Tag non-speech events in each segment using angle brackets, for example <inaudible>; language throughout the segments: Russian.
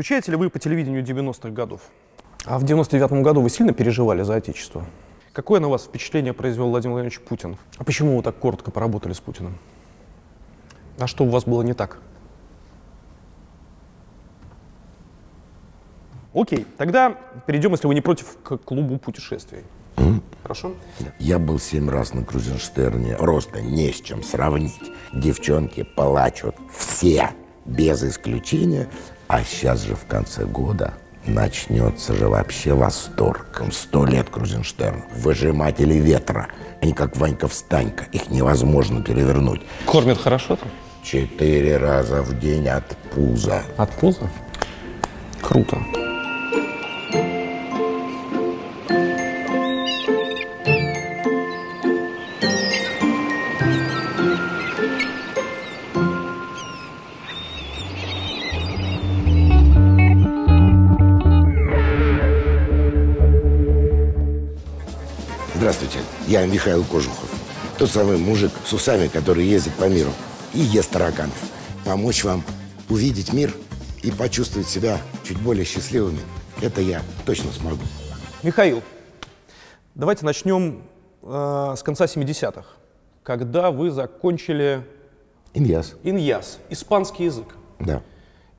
Скучаете ли вы по телевидению 90-х годов? А в 99-м году вы сильно переживали за Отечество? Какое на вас впечатление произвел Владимир Владимирович Путин? А почему вы так коротко поработали с Путиным? А что у вас было не так? Окей, тогда перейдем, если вы не против, к клубу путешествий. Хорошо? Я был семь раз на Крузенштерне. Просто не с чем сравнить. Девчонки плачут. Все, без исключения. А сейчас же в конце года начнется же вообще восторг. Сто лет Крузенштерн. Выжиматели ветра. Они как Ванька-встанька. Их невозможно перевернуть. Кормят хорошо там? Четыре раза в день от пуза. От пуза? Круто. Я Михаил Кожухов. Тот самый мужик с усами, который ездит по миру и ест тараканов. Помочь вам увидеть мир и почувствовать себя чуть более счастливыми, это я точно смогу. Михаил, давайте начнем э, с конца 70-х, когда вы закончили Иньяс. иньяс, испанский язык. Да.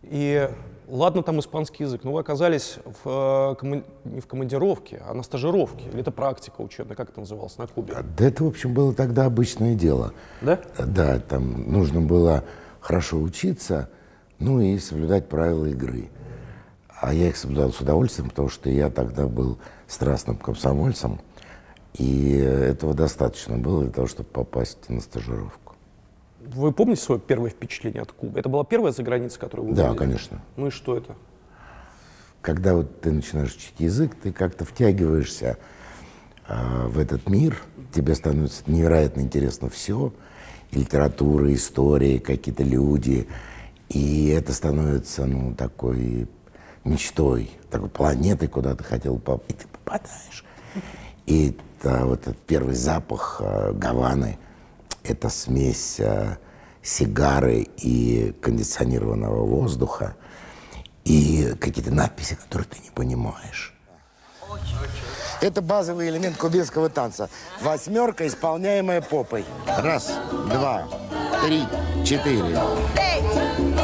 И ладно там испанский язык, но вы оказались в, э, коман- не в командировке, а на стажировке. Или это практика учебная, как это называлось, на Кубе. Да это, в общем, было тогда обычное дело. Да? Да, там нужно было хорошо учиться, ну и соблюдать правила игры. А я их соблюдал с удовольствием, потому что я тогда был страстным комсомольцем, и этого достаточно было для того, чтобы попасть на стажировку. Вы помните свое первое впечатление от Кубы? Это была первая заграница, которую вы Да, увидели? конечно. Ну и что это? Когда вот ты начинаешь учить язык, ты как-то втягиваешься а, в этот мир, тебе становится невероятно интересно все, и литература, история, какие-то люди, и это становится, ну, такой мечтой, такой планетой, куда ты хотел попасть, и ты попадаешь. И это, вот этот первый запах а, Гаваны, это смесь а, сигары и кондиционированного воздуха, и какие-то надписи, которые ты не понимаешь. Это базовый элемент кубинского танца. Восьмерка, исполняемая попой. Раз, два, три, четыре. seis,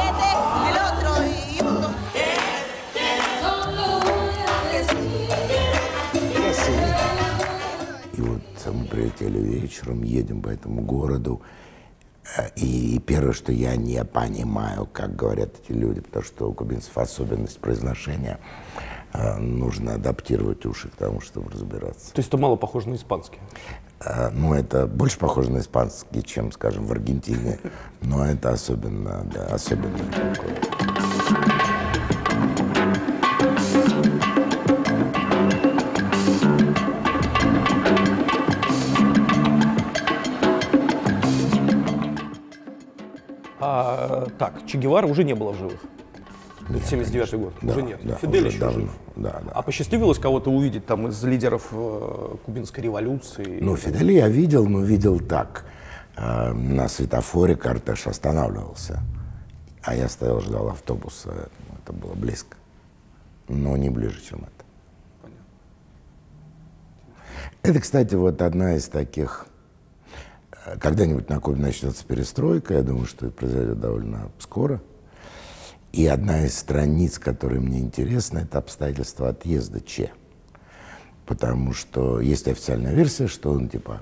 прилетели вечером, едем по этому городу. Э, И первое, что я не понимаю, как говорят эти люди, потому что у кубинцев особенность произношения, э, нужно адаптировать уши к тому, чтобы разбираться. То есть это мало похоже на испанский. Э, Ну, это больше похоже на испанский, чем, скажем, в Аргентине. Но это особенно, да, особенно такое. А, так, Че Гевара уже не было в живых. Это 79 год. Да, уже нет. да, Фидель уже еще давно. жив. Да, да. А посчастливилось кого-то увидеть там из лидеров э, кубинской революции? Ну, Фиделя я видел, но видел так. Э, На светофоре кортеж останавливался, а я стоял, ждал автобуса. Это было близко, но не ближе, чем это. Это, кстати, вот одна из таких... Когда-нибудь на Кубе начнется перестройка, я думаю, что это произойдет довольно скоро. И одна из страниц, которая мне интересна, это обстоятельства отъезда Че. Потому что есть официальная версия, что он типа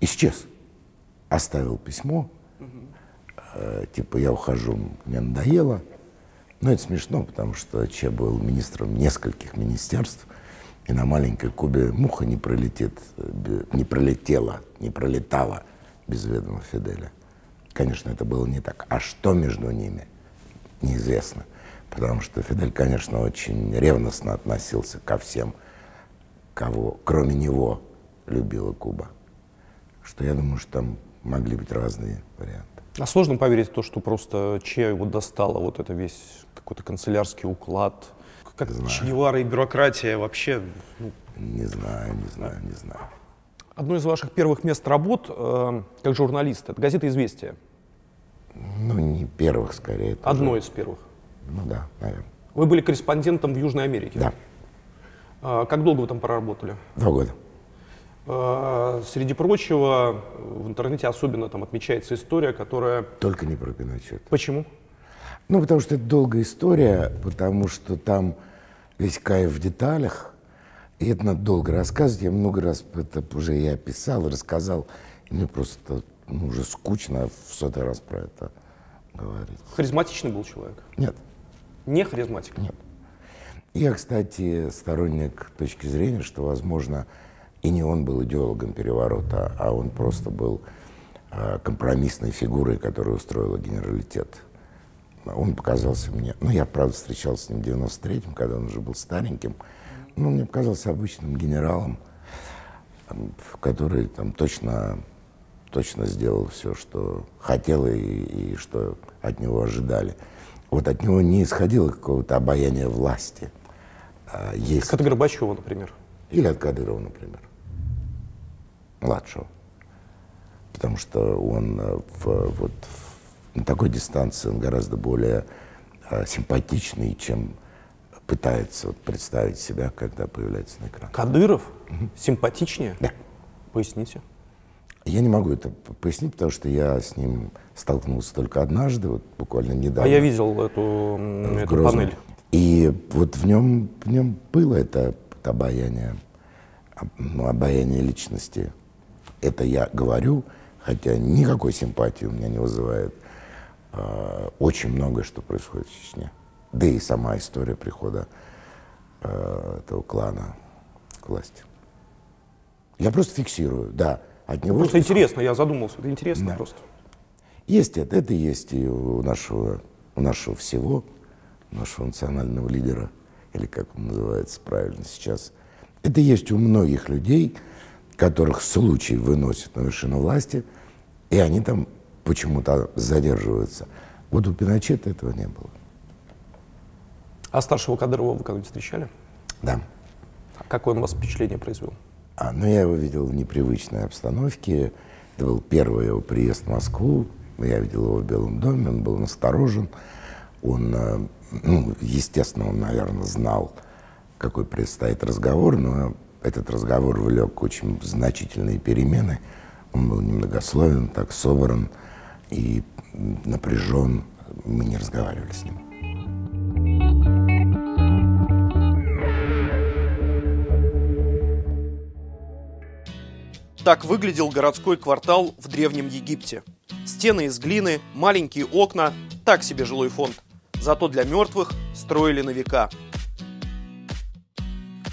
исчез, оставил письмо, э, типа я ухожу, мне надоело. Но это смешно, потому что Че был министром нескольких министерств, и на маленькой Кубе муха не пролетит, э, не пролетела, не пролетала без ведома Фиделя. Конечно, это было не так. А что между ними, неизвестно. Потому что Фидель, конечно, очень ревностно относился ко всем, кого, кроме него, любила Куба. Что я думаю, что там могли быть разные варианты. А сложно поверить в то, что просто Че его достало, вот это весь какой-то канцелярский уклад. Как Че Гевара и бюрократия вообще. ну, Не знаю, не знаю, не знаю. Одно из ваших первых мест работ э, как журналист это газета «Известия». Ну, не первых, скорее. это Одно уже- из первых. Ну да, наверное. Вы были корреспондентом в Южной Америке? Да, А, Как долго вы там проработали? два года. А, Среди прочего, в интернете особенно там отмечается история, которая... Только не про Пиночета. Почему? Ну, потому что это долгая история, потому что там весь кайф в деталях, и это надо долго рассказывать. Я много раз это уже и описал, и рассказал, и мне просто ну, уже скучно в сотый раз про это говорить. Харизматичный был человек? Нет, Не харизматик? нет. Я, кстати, сторонник точки зрения, что, возможно, и не он был идеологом переворота, а он просто был а, компромиссной фигурой, которая устроила генералитет. Он показался мне, ну, я, правда, встречался с ним в 93-м, когда он уже был стареньким, но он мне показался обычным генералом, который там точно, точно сделал все, что хотел и, и что от него ожидали. Вот от него не исходило какого-то обаяния власти. А есть Как от Горбачева, например. или от Кадырова, например, младшего. Потому что он э, в, вот, в- на такой дистанции он гораздо более э, симпатичный, чем пытается вот, представить себя, когда появляется на экране. Кадыров? Симпатичнее? Да. Поясните. Я не могу это пояснить, потому что я с ним столкнулся только однажды, вот буквально недавно. А я видел эту, эту Грозном. панель. И вот в нем, в нем было это обаяние, об- ну, обаяние личности. Это я говорю, хотя никакой симпатии у меня не вызывает очень многое, что происходит в Чечне. Да и сама история прихода э, этого клана к власти. Я просто фиксирую, да. От него Просто интересно, я задумался. Это интересно Да. просто. есть это, это есть и у нашего, у нашего всего, нашего национального лидера, или как он называется правильно сейчас. Это есть у многих людей, которых случай выносит на вершину власти, и они там почему-то задерживаются. Вот у Пиночета этого не было. А старшего Кадырова вы когда-нибудь встречали? Да. А Какое он вас впечатление произвел? А, но я его видел в непривычной обстановке. Это был первый его приезд в Москву. Я видел его в Белом доме, он был насторожен. Он, э, ну, естественно, он, наверное, знал, какой предстоит разговор, но этот разговор влек очень значительные перемены. Он был немногословен, так собран и напряжен. Мы не разговаривали с ним. Так выглядел городской квартал в Древнем Египте. Стены из глины, маленькие окна, так себе жилой фонд. Зато для мертвых строили на века.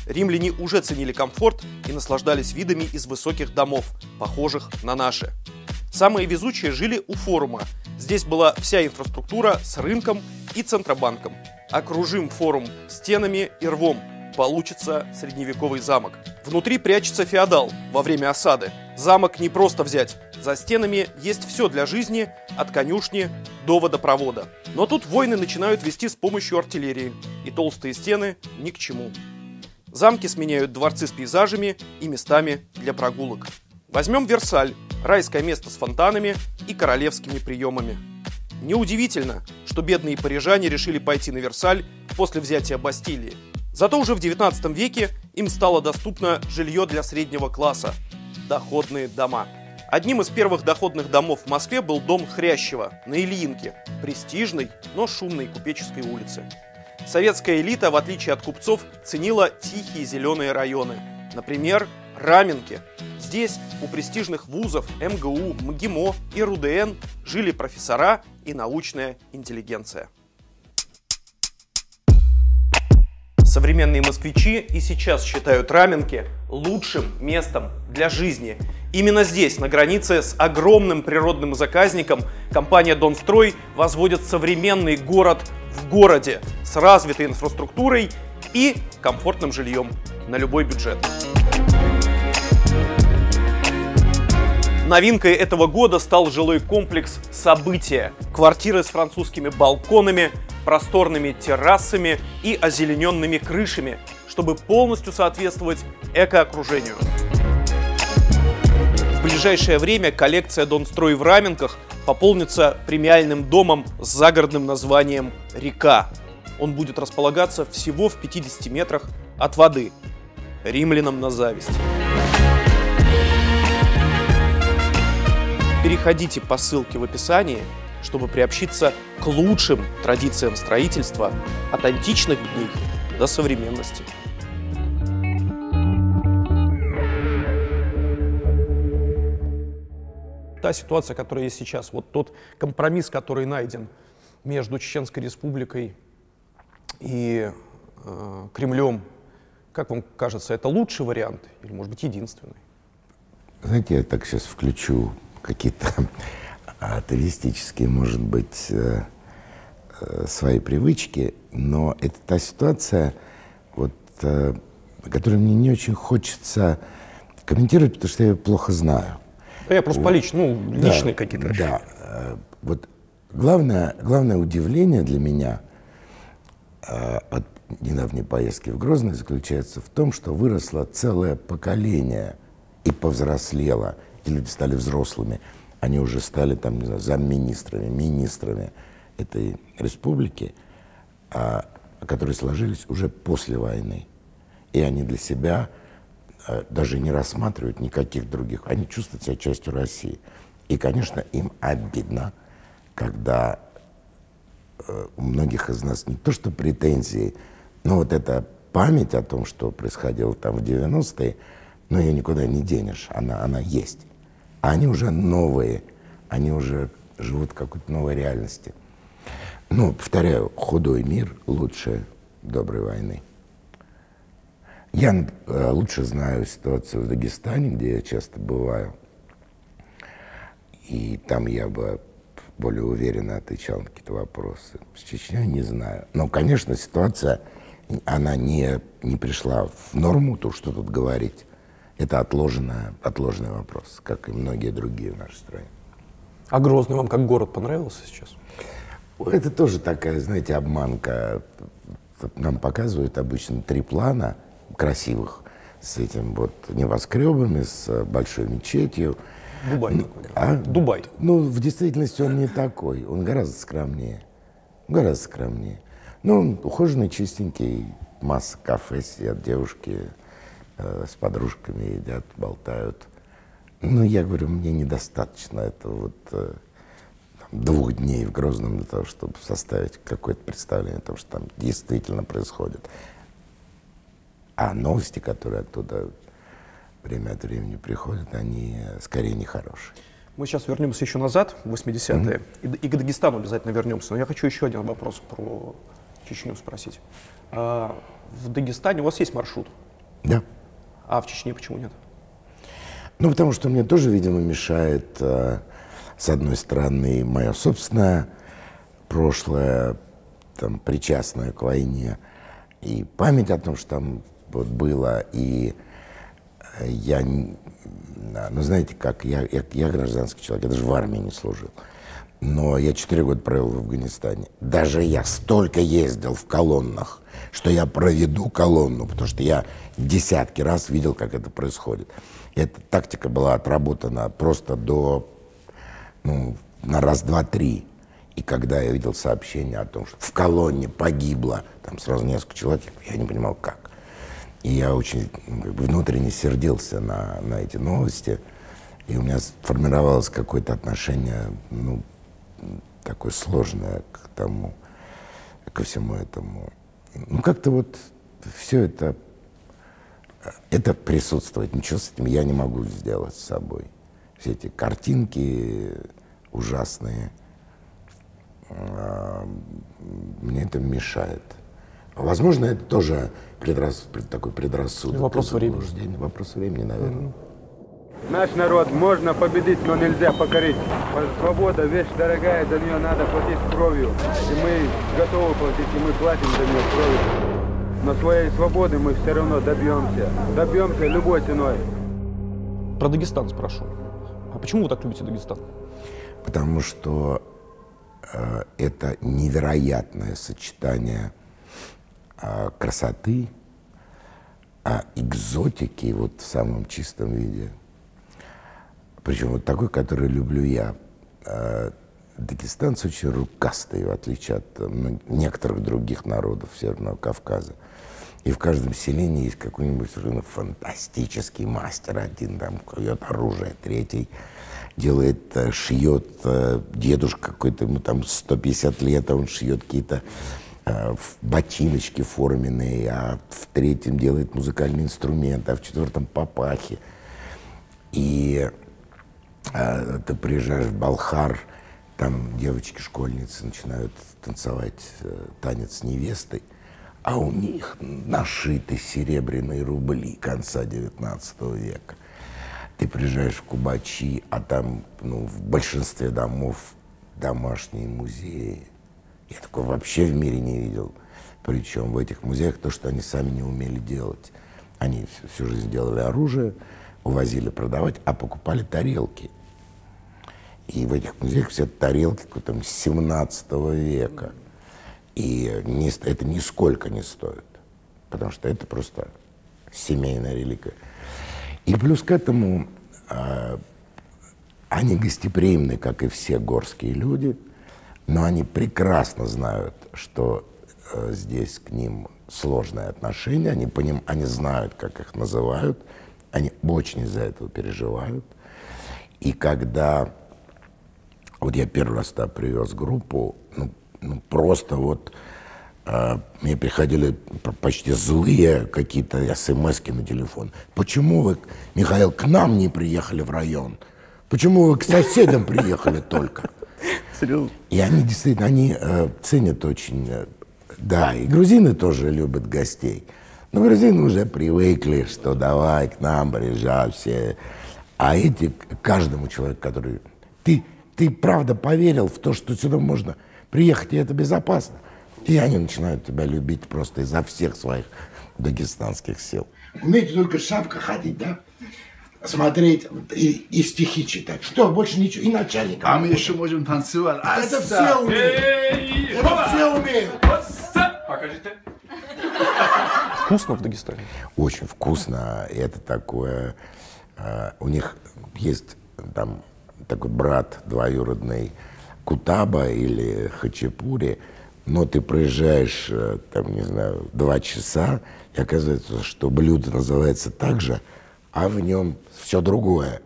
Римляне уже ценили комфорт и наслаждались видами из высоких домов, похожих на наши. Самые везучие жили у форума. Здесь была вся инфраструктура с рынком и центробанком. Окружим форум стенами и рвом. Получится средневековый замок. Внутри прячется феодал во время осады. Замок не просто взять. За стенами есть все для жизни, от конюшни до водопровода. Но тут войны начинают вести с помощью артиллерии, и толстые стены ни к чему. Замки сменяют дворцы с пейзажами и местами для прогулок. Возьмем Версаль, райское место с фонтанами и королевскими приемами. Неудивительно, что бедные парижане решили пойти на Версаль после взятия Бастилии. Зато уже в 19 веке им стало доступно жилье для среднего класса – доходные дома. Одним из первых доходных домов в Москве был дом Хрящева на Ильинке, престижной, но шумной купеческой улице. Советская элита, в отличие от купцов, ценила тихие зеленые районы. Например, Раменки. Здесь у престижных вузов МГУ, МГИМО и РУДН жили профессора и научная интеллигенция. Современные москвичи и сейчас считают Раменки лучшим местом для жизни. Именно здесь, на границе с огромным природным заказником, компания «Донстрой» возводит современный город в городе с развитой инфраструктурой и комфортным жильем на любой бюджет. Новинкой этого года стал жилой комплекс «События». Квартиры с французскими балконами, просторными террасами и озелененными крышами, чтобы полностью соответствовать экоокружению. В ближайшее время коллекция Донстрой в Раменках пополнится премиальным домом с загородным названием «Река». он будет располагаться всего в 50 метрах от воды. Римлянам на зависть. Переходите по ссылке в описании, чтобы приобщиться к лучшим традициям строительства от античных дней до современности. Та ситуация, которая есть сейчас, вот тот компромисс, который найден между Чеченской республикой и э, Кремлем, как вам кажется, это лучший вариант или, может быть, единственный? Знаете, я так сейчас включу какие-то атеистические, может быть, э, э, свои привычки, но это та ситуация, вот, э, которую мне не очень хочется комментировать, потому что я ее плохо знаю. Да я просто вот. по личному, ну, личные да, какие-то. Да, вот главное, главное удивление для меня от недавней поездки в Грозный заключается в том, что выросло целое поколение и повзрослело, и люди стали взрослыми – они уже стали там, не знаю, замминистрами, министрами этой республики, а, которые сложились уже после войны. И они для себя а, даже не рассматривают никаких других. Они чувствуют себя частью России. И, конечно, им обидно, когда э, у многих из нас не то что претензии, но вот эта память о том, что происходило там в 90-е, но ее никуда не денешь, она, она есть. А они уже новые, они уже живут в какой-то новой реальности. Ну, повторяю, худой мир лучше доброй войны. Я э, лучше знаю ситуацию в Дагестане, где я часто бываю. И там я бы более уверенно отвечал на какие-то вопросы. С Чечней не знаю. Но, конечно, ситуация, она не, не пришла в норму, то, что тут говорить. Это отложенный, отложенный вопрос, как и многие другие в нашей стране. А Грозный вам как город понравился сейчас? Это тоже такая, знаете, обманка. Нам показывают обычно три плана красивых с этим вот небоскребами, с большой мечетью. Дубай ну, такой. А? Дубай. Ну, в действительности он не такой. Он гораздо скромнее. Гораздо скромнее. Ну, он ухоженный, чистенький, масса кафе сидят девушки, Э, с подружками едят, болтают. Ну, я говорю, мне недостаточно этого вот э, двух дней в Грозном для того, чтобы составить какое-то представление о том, что там действительно происходит. А новости, которые оттуда время от времени приходят, они э, скорее нехорошие. Мы сейчас вернемся еще назад, в 80-е, mm-hmm. и, и к Дагестану обязательно вернемся. Но я хочу еще один вопрос про Чечню спросить. А, в Дагестане у вас есть маршрут? Да. А в Чечне почему нет? Ну, потому что мне тоже, видимо, мешает, э, с одной стороны, мое собственное прошлое, там, причастное к войне, и память о том, что там вот было, и я, ну, знаете, как, я, я, я гражданский человек, я даже в армии не служил. Но я четыре года провел в Афганистане. Даже я столько ездил в колоннах, что я проведу колонну, потому что я десятки раз видел, как это происходит. Эта тактика была отработана просто до, ну, на раз, два, три. И когда я видел сообщение о том, что в колонне погибло, там сразу несколько человек, я не понимал, как. И я очень ну, как бы, внутренне сердился на, на эти новости. И у меня сформировалось какое-то отношение, ну, такое сложное к тому, ко всему этому. Ну, как-то вот все это, это присутствует. Ничего с этим я не могу сделать с собой. Все эти картинки ужасные, а, мне это мешает. Возможно, это тоже предрас, такой предрассудок. Вопрос времени. Вопрос времени, наверное. Mm-hmm. Наш народ можно победить, но нельзя покорить. Свобода – вещь дорогая, за нее надо платить кровью. И мы готовы платить, и мы платим за нее кровью. Но своей свободы мы все равно добьемся. Добьемся любой ценой. Про Дагестан спрошу. А почему вы так любите Дагестан? Потому что э, это невероятное сочетание э, красоты, а экзотики вот в самом чистом виде – причем вот такой, который люблю я. А, дагестанцы очень рукастые, в отличие от некоторых других народов Северного Кавказа. И в каждом селении есть какой-нибудь совершенно фантастический мастер. Один там кует оружие, третий делает, э, шьет, э, дедушка какой-то, ему там 150 лет, а он шьет какие-то э, ботиночки форменные, а в третьем делает музыкальный инструмент, а в четвертом папахи. И а, ты приезжаешь в Балхар, там девочки-школьницы начинают танцевать э, танец с невестой, а у них нашиты серебряные рубли конца 19 века. Ты приезжаешь в Кубачи, а там ну, в большинстве домов домашние музеи. Я такого вообще в мире не видел. Причем в этих музеях то, что они сами не умели делать. Они всю жизнь делали оружие, увозили продавать, а покупали тарелки. И в этих музеях все тарелки там 17 века. И не это нисколько не стоит, потому что это просто семейная реликвия. И плюс к этому а, они гостеприимны, как и все горские люди, но они прекрасно знают, что э, здесь к ним сложное отношение, они, поним, они знают, как их называют, они очень из-за этого переживают. И когда вот я первый раз туда привез группу, ну, ну, просто вот э, мне приходили почти злые какие-то смс на телефон. Почему вы, Михаил, к нам не приехали в район? Почему вы к соседям приехали только? Серьезно? И они действительно, они э, ценят очень, э, да, и грузины тоже любят гостей. Но грузины уже привыкли, что давай к нам приезжай все. А эти, каждому человеку, который... Ты, ты правда поверил в то, что сюда можно приехать, и это безопасно. И они начинают тебя любить просто изо всех своих дагестанских сил. Умеете только шапка ходить, да? Смотреть и, и стихи читать. Что, больше ничего. И начальника. А мы еще можем танцевать. Это все умеют. Это все умеют. Покажите. Вкусно в Дагестане? очень вкусно. И это такое... э, у них есть там такой брат двоюродный Кутаба или Хачапури, но ты проезжаешь, э, там, не знаю, два часа, и оказывается, что блюдо называется так же, а в нем все другое.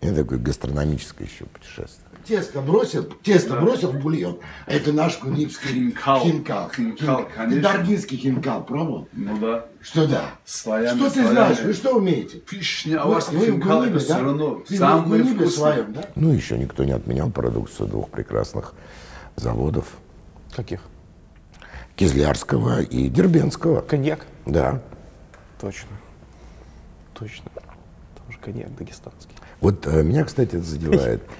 Это такое гастрономическое еще путешествие. Тесто бросил, тесто бросил в бульон. А это наш кунипский Хинкал. хинкал. Хинкал, Ты конечно. даргинский хинкал пробовал? Ну да. Что да? Слоями, Что ты слоями. знаешь? Вы что умеете? Пишня, а Вы, у вас вы в хинкал Гунибе, это все да? равно в самое Гунибе вкусное. своем, да? Ну, еще никто не отменял продукцию двух прекрасных заводов. Каких? Кизлярского и Дербенского. Коньяк? Да. Точно. Точно. Тоже коньяк дагестанский. Вот э, меня, кстати, это задевает. <laughs>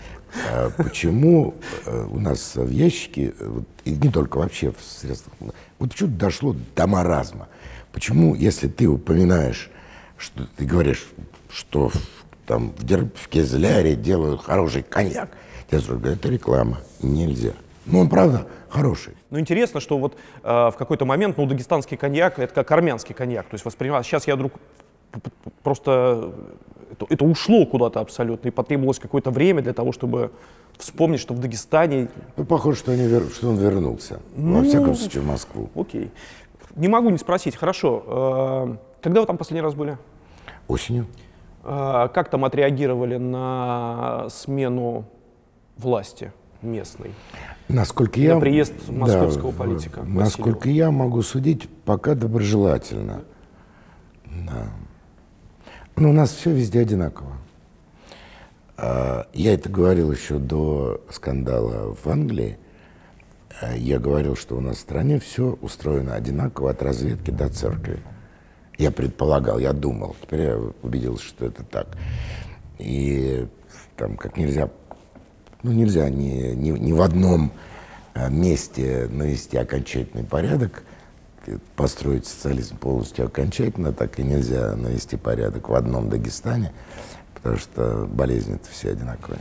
Э, Почему э, у нас в ящике, э, и не только вообще в средствах, вот чуть дошло до маразма. Почему, если ты упоминаешь, что ты говоришь, что там в, Дер- Кизляре делают хороший коньяк, тебе говорят, это реклама, нельзя. Ну, он правда хороший. Ну, интересно, что вот э, в какой-то момент, ну, дагестанский коньяк, это как армянский коньяк. То есть воспринимал. Сейчас я вдруг просто это, это ушло куда-то абсолютно, и потребовалось какое-то время для того, чтобы вспомнить, что в Дагестане, Ну, похоже, что, они вер- что он вернулся. Во всяком случае, в Москву. окей. Не могу не спросить, хорошо, э, когда вы там последний раз были? Осенью. Э, как там отреагировали на смену власти местной? Насколько я... приезд московского в- политика Насколько я могу судить, пока доброжелательно. Да. Но у нас все везде одинаково. А, Я это говорил еще до скандала в Англии. А, Я говорил, что у нас в стране все устроено одинаково от разведки до церкви. Я предполагал, я думал. Теперь я убедился, что это так. И там как нельзя ну, нельзя ни, ни, ни в одном э, месте навести окончательный порядок, построить социализм полностью окончательно, так и нельзя навести порядок в одном Дагестане, потому что болезни это все одинаковые.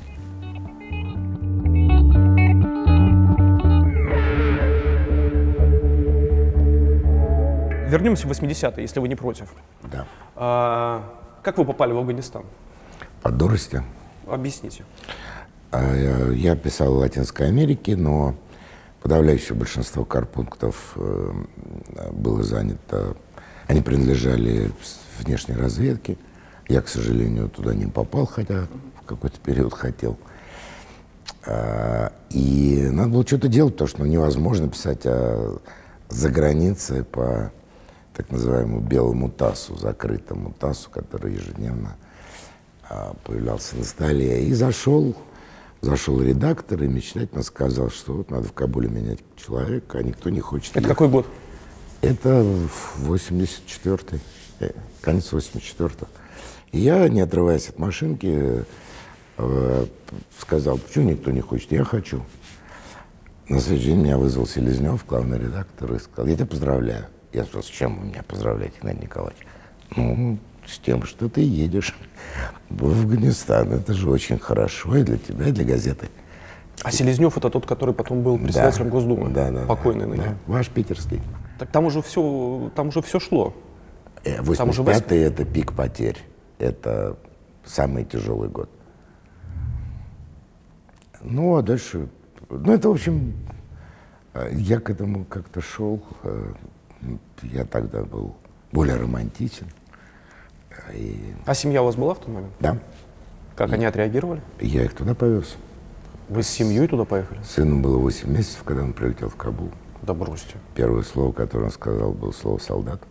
Вернемся в 80-е, если вы не против. Да. А, как вы попали в Афганистан? По дурости. Объясните. А, Я писал в Латинской Америке, но подавляющее большинство карпунктов э, было занято, они принадлежали внешней разведке. Я, к сожалению, туда не попал, хотя в какой-то период хотел. А, И надо было что-то делать, потому что ну, невозможно писать о за границей по так называемому белому ТАССу, закрытому ТАССу, который ежедневно а, появлялся на столе. И зашел, зашел редактор и мечтательно сказал, что вот надо в Кабуле менять человека, а никто не хочет. Это ехать. какой год? Это 84-й, э, конец 84-го. И я, не отрываясь от машинки, э, сказал, почему никто не хочет? Я хочу. На следующий день меня вызвал Селезнев, главный редактор, и сказал, я тебя поздравляю. Я спросил, с чем вы меня поздравляете, Игнатий Николаевич? Ну, с тем, что ты едешь в Афганистан. Это же очень хорошо и для тебя, и для газеты. А Селезнев это тот, который потом был председателем Да. Госдумы, Да, да, покойный да, ныне. да. Ваш питерский. Так там уже все, там уже все шло. Э, Там уже 85-й это пик потерь. Это самый тяжелый год. Ну, а дальше... Ну, это, в общем, э, я к этому как-то шел. э, Я тогда был более романтичен. И, А семья у вас была в тот момент? да, Как они отреагировали? я их туда повез. Вы с семьей туда поехали? Сыну было 8 месяцев, когда он прилетел в Кабул. Да бросьте. Первое слово, которое он сказал, было слово «солдат».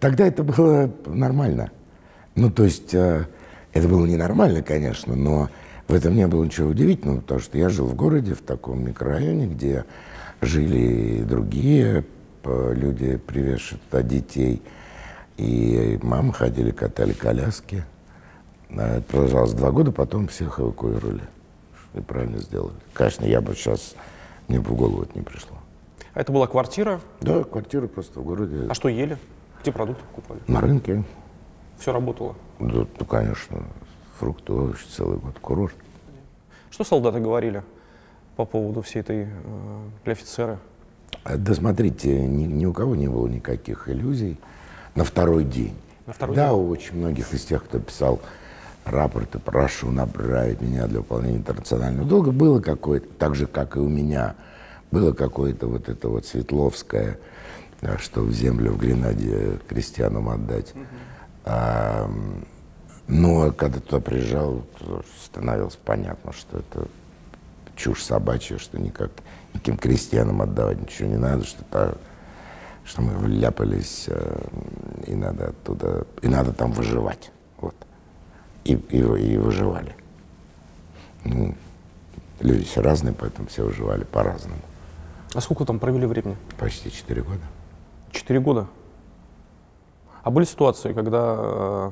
Тогда это было нормально. Ну, то есть, э, это было ненормально, конечно, но в этом не было ничего удивительного, потому что я жил в городе, в таком микрорайоне, где жили и другие люди, привезшие туда детей. И мамы ходили, катали коляски. А Это продолжалось два года, потом всех эвакуировали. И правильно сделали. Конечно, я бы сейчас, мне бы в голову это не пришло. А это была квартира? Да, квартира просто в городе. А что ели? Где продукты покупали? На рынке. Все работало. Да, ну, конечно, фрукты, овощи, целый год. Курорт. Что солдаты говорили по поводу всей этой, э, для офицера? Да смотрите, ни, ни у кого не было никаких иллюзий на второй день. На второй да, день? у очень многих из тех, кто писал рапорты, прошу направить меня для выполнения интернационального долга, было какое-то, так же, как и у меня, было какое-то вот это вот Светловское, а, что в землю в Гренаде крестьянам отдать. А, м, но когда туда приезжал, становилось понятно, что это чушь собачья, что никак никаким крестьянам отдавать ничего не надо, что, та- что мы вляпались, э, и надо оттуда, и надо там выживать. Вот. И, и, и выживали. Ну, люди все разные, поэтому все выживали по-разному. А сколько там провели времени? Почти четыре года. Четыре года. А были ситуации, когда, э,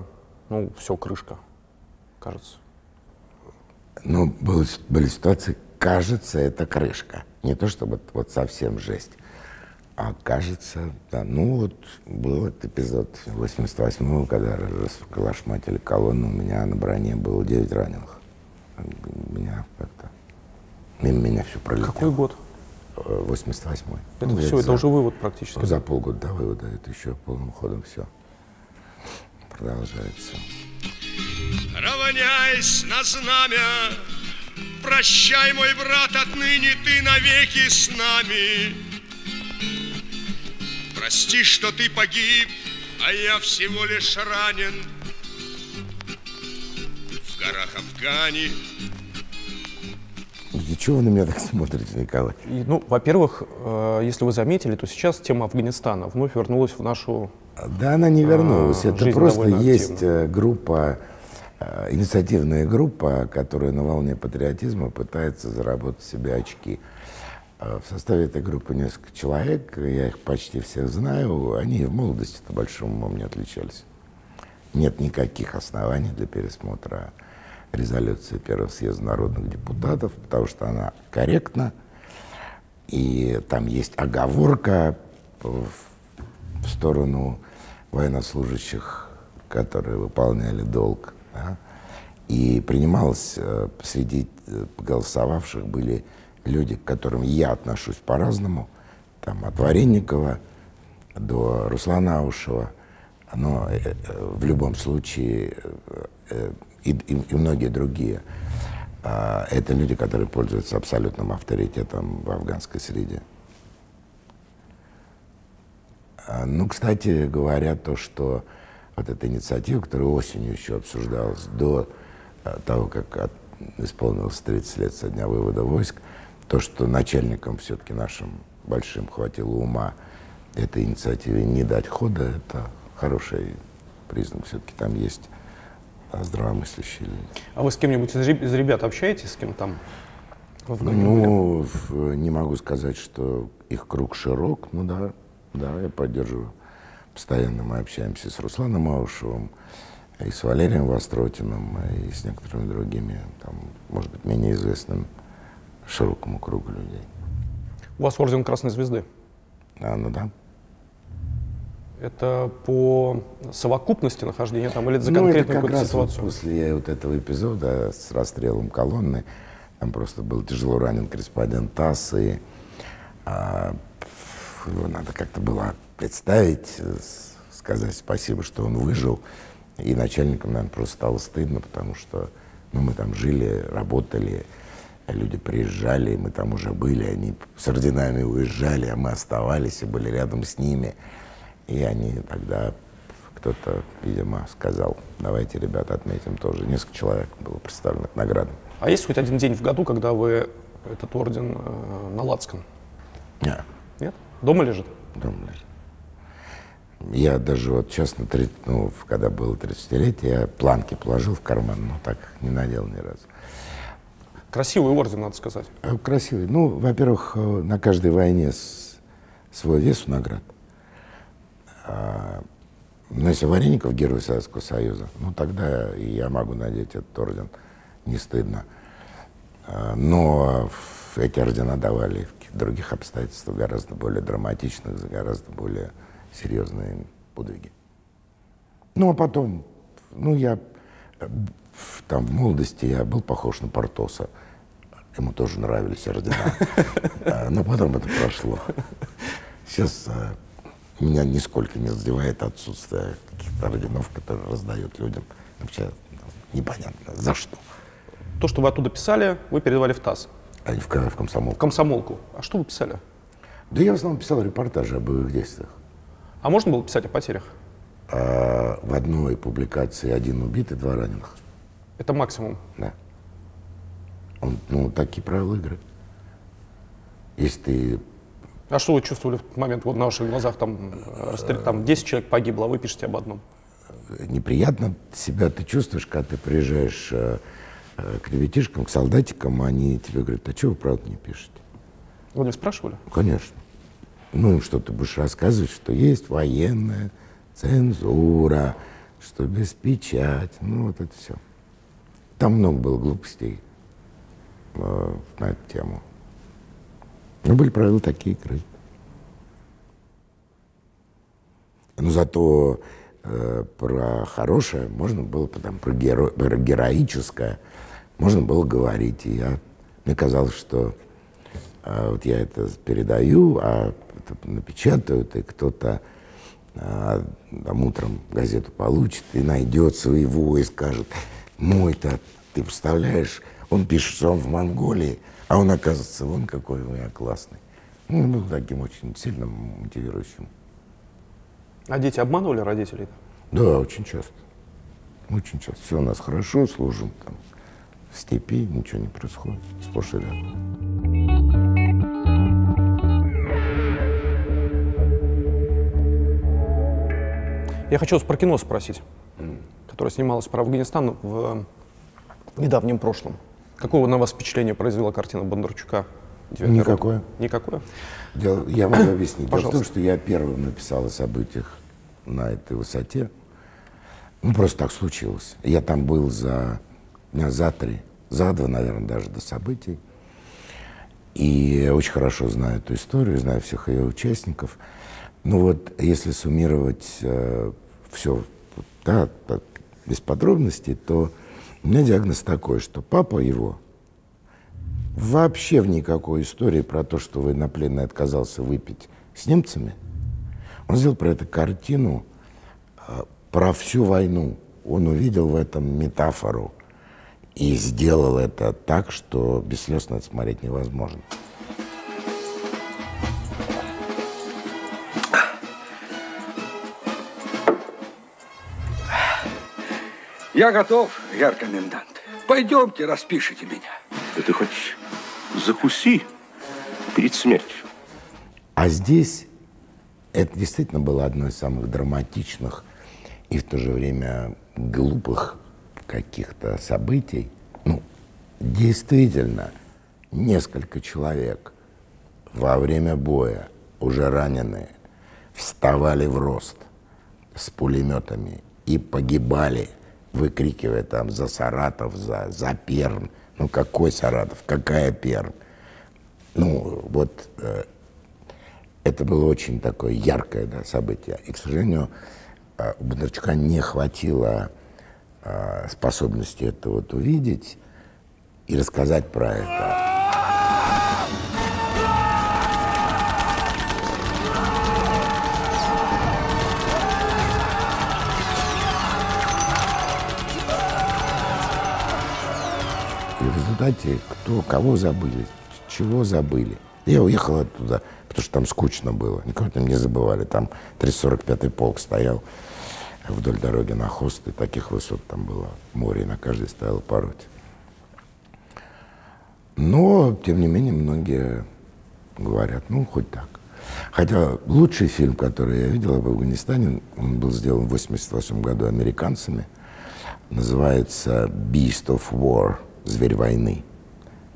ну, все, крышка, кажется. Ну, было с- были ситуации, кажется, это крышка. Не то чтобы вот совсем жесть. А кажется, да, ну вот был этот эпизод 88-го, когда расколошматили колонну, у меня на броне было 9 раненых. Меня как-то, мимо меня все пролетело. Какой год? Э, 88-й. Это Ну, все, это за- уже вывод практически. За полгода до вывода, это еще полным ходом все продолжается. Равняясь на знамя, Прощай, мой брат, отныне ты навеки с нами. Прости, что ты погиб, а я всего лишь ранен. В горах Афгани Для чего вы на меня так смотрите, Николай? И, ну, во-первых, э, если вы заметили, то сейчас тема Афганистана вновь вернулась в нашу... Да, она не вернулась. А, Это просто есть э, группа, э, инициативная группа, которая на волне патриотизма пытается заработать себе очки. Э, В составе этой группы несколько человек, я их почти всех знаю, они в молодости-то большим умом не отличались. Нет никаких оснований для пересмотра резолюции Первого съезда народных депутатов, потому что она корректна, и там есть оговорка в в сторону военнослужащих, которые выполняли долг. да. И принималось, э, среди э, голосовавших были люди, к которым я отношусь по-разному, там, от Варенникова до Руслана Аушева, но э, э, в любом случае э, и, и- и многие другие. А, это люди, которые пользуются абсолютным авторитетом в афганской среде. А, ну, кстати говоря, то, что вот эта инициатива, которая осенью еще обсуждалась до того, как от, исполнилось 30 лет со дня вывода войск, то, что начальникам все-таки нашим большим хватило ума этой инициативе не дать хода, это хороший признак. Все-таки там есть здравомыслящие люди. А вы с кем-нибудь из ребят общаетесь, с кем там? Ну, не могу сказать, что их круг широк, ну да, да, я поддерживаю. Постоянно мы общаемся с Русланом Аушевым, и с Валерием Востротиным, и с некоторыми другими, там, может быть, менее известным широкому кругу людей. У вас орден Красной Звезды? А, ну да. Это по совокупности нахождения там или за конкретную ну, это как ситуацию? Вот после вот этого эпизода с расстрелом колонны, там просто был тяжело ранен корреспондент ТАСС, и а, его надо как-то было представить, сказать спасибо, что он выжил. И начальникам, наверное, просто стало стыдно, потому что ну, мы там жили, работали, люди приезжали, мы там уже были, они с орденами уезжали, а мы оставались и были рядом с ними. И они тогда, кто-то, видимо, сказал, давайте, ребята, отметим тоже. Несколько человек было представлено к наградам. А есть хоть один день в году, когда вы этот орден э, на Лацком? Нет. Нет? Дома лежит? Дома лежит. Я даже вот честно, ну, когда было 30-летие, я планки положил в карман, но так не надел ни разу. Красивый орден, надо сказать. Э, красивый. Ну, во-первых, э, на каждой войне свой вес у наград. А, ну, если Вареников герой Советского Союза, ну, тогда и я могу надеть этот орден, не стыдно. А, но эти ордена давали в других обстоятельствах, гораздо более драматичных, за гораздо более серьезные подвиги. Ну, а потом, ну, я э, там в молодости я был похож на Портоса. Ему тоже нравились ордена. <laughs> А, но потом это прошло. Сейчас а, меня нисколько не задевает отсутствие каких-то орденов, которые раздают людям. Вообще ну, непонятно, за что. То, что вы оттуда писали, вы передавали в ТАСС. А не в, в комсомолку. В комсомолку. А что вы писали? Да я в основном писал репортажи о боевых действиях. А можно было писать о потерях? А, в одной публикации один убитый, два раненых. Это максимум? Да. Он, ну, такие правила игры. Если ты... А что вы чувствовали в момент, вот на ваших глазах, там, расстрел, там 10 человек погибло, а вы пишете об одном? Неприятно себя ты чувствуешь, когда ты приезжаешь э, э, к ребятишкам, к солдатикам, они тебе говорят, а что вы правда не пишете? Вы не спрашивали? Конечно. Ну, им что ты будешь рассказывать, что есть военная цензура, что без печати, ну, вот это все. Там много было глупостей э, на эту тему. Но были правила такие игры. Но зато э, про хорошее можно было, там, про, геро, про героическое можно было говорить. И я, мне казалось, что э, вот я это передаю, а это напечатают, и кто-то э, там утром газету получит и найдет своего и скажет, мой-то, ты представляешь, он пишет, что он в Монголии, а он, оказывается, вон какой у меня классный. Ну, был таким очень сильно мотивирующим. А дети обманывали родителей? Да, очень часто. Очень часто. Все у нас хорошо, служим там в степи, ничего не происходит. Сплошь и рядом. Я хочу вас про кино спросить, которое снималось про Афганистан в недавнем прошлом. Какое на вас впечатление произвела картина Бондарчука? Никакое. Род? Никакое? Дело, я могу <coughs> объяснить. Дело в том, что я первым написал о событиях на этой высоте. Ну, просто так случилось. Я там был за дня за три, за два, наверное, даже до событий. И очень хорошо знаю эту историю, знаю всех ее участников. Ну вот, если суммировать э, все, да, без подробностей, то у меня диагноз такой, что папа его вообще в никакой истории про то, что военнопленный отказался выпить с немцами, он сделал про это картину, э, про всю войну. Он увидел в этом метафору. И сделал это так, что без слез на это смотреть невозможно. Я готов, герр комендант. Пойдемте, распишите меня. Да ты хоть закуси перед смертью. А здесь это действительно было одно из самых драматичных и в то же время глупых каких-то событий. Ну, действительно, несколько человек во время боя, уже раненые, вставали в рост с пулеметами и погибали – выкрикивая там за Саратов, за, за Перм. Ну какой Саратов, какая Перм? Ну вот э, это было очень такое яркое да, событие. И, к сожалению, э, у Бондарчука не хватило э, способности это вот увидеть и рассказать про это. Результате кто, кого забыли, чего забыли. Я уехал оттуда, потому что там скучно было. Никого там не забывали. Там 345-й полк стоял вдоль дороги на хост, и таких высот там было море, и на каждой стоял паруть. Но, тем не менее, многие говорят, ну, хоть так. Хотя лучший фильм, который я видел об Афганистане, он был сделан в 1988 году американцами, называется «Beast of War», «Зверь войны»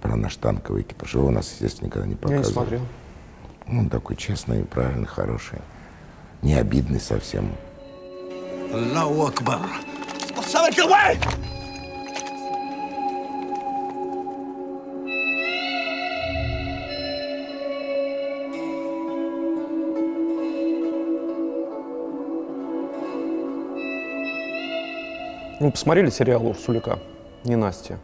про наш танковый экипаж. Его у нас, естественно, никогда не показывали. Я не смотрел. Он такой честный, правильный, хороший. Не обидный совсем. Аллаху Акбар. Вы посмотрели сериал «Урсулика»? Не Настя.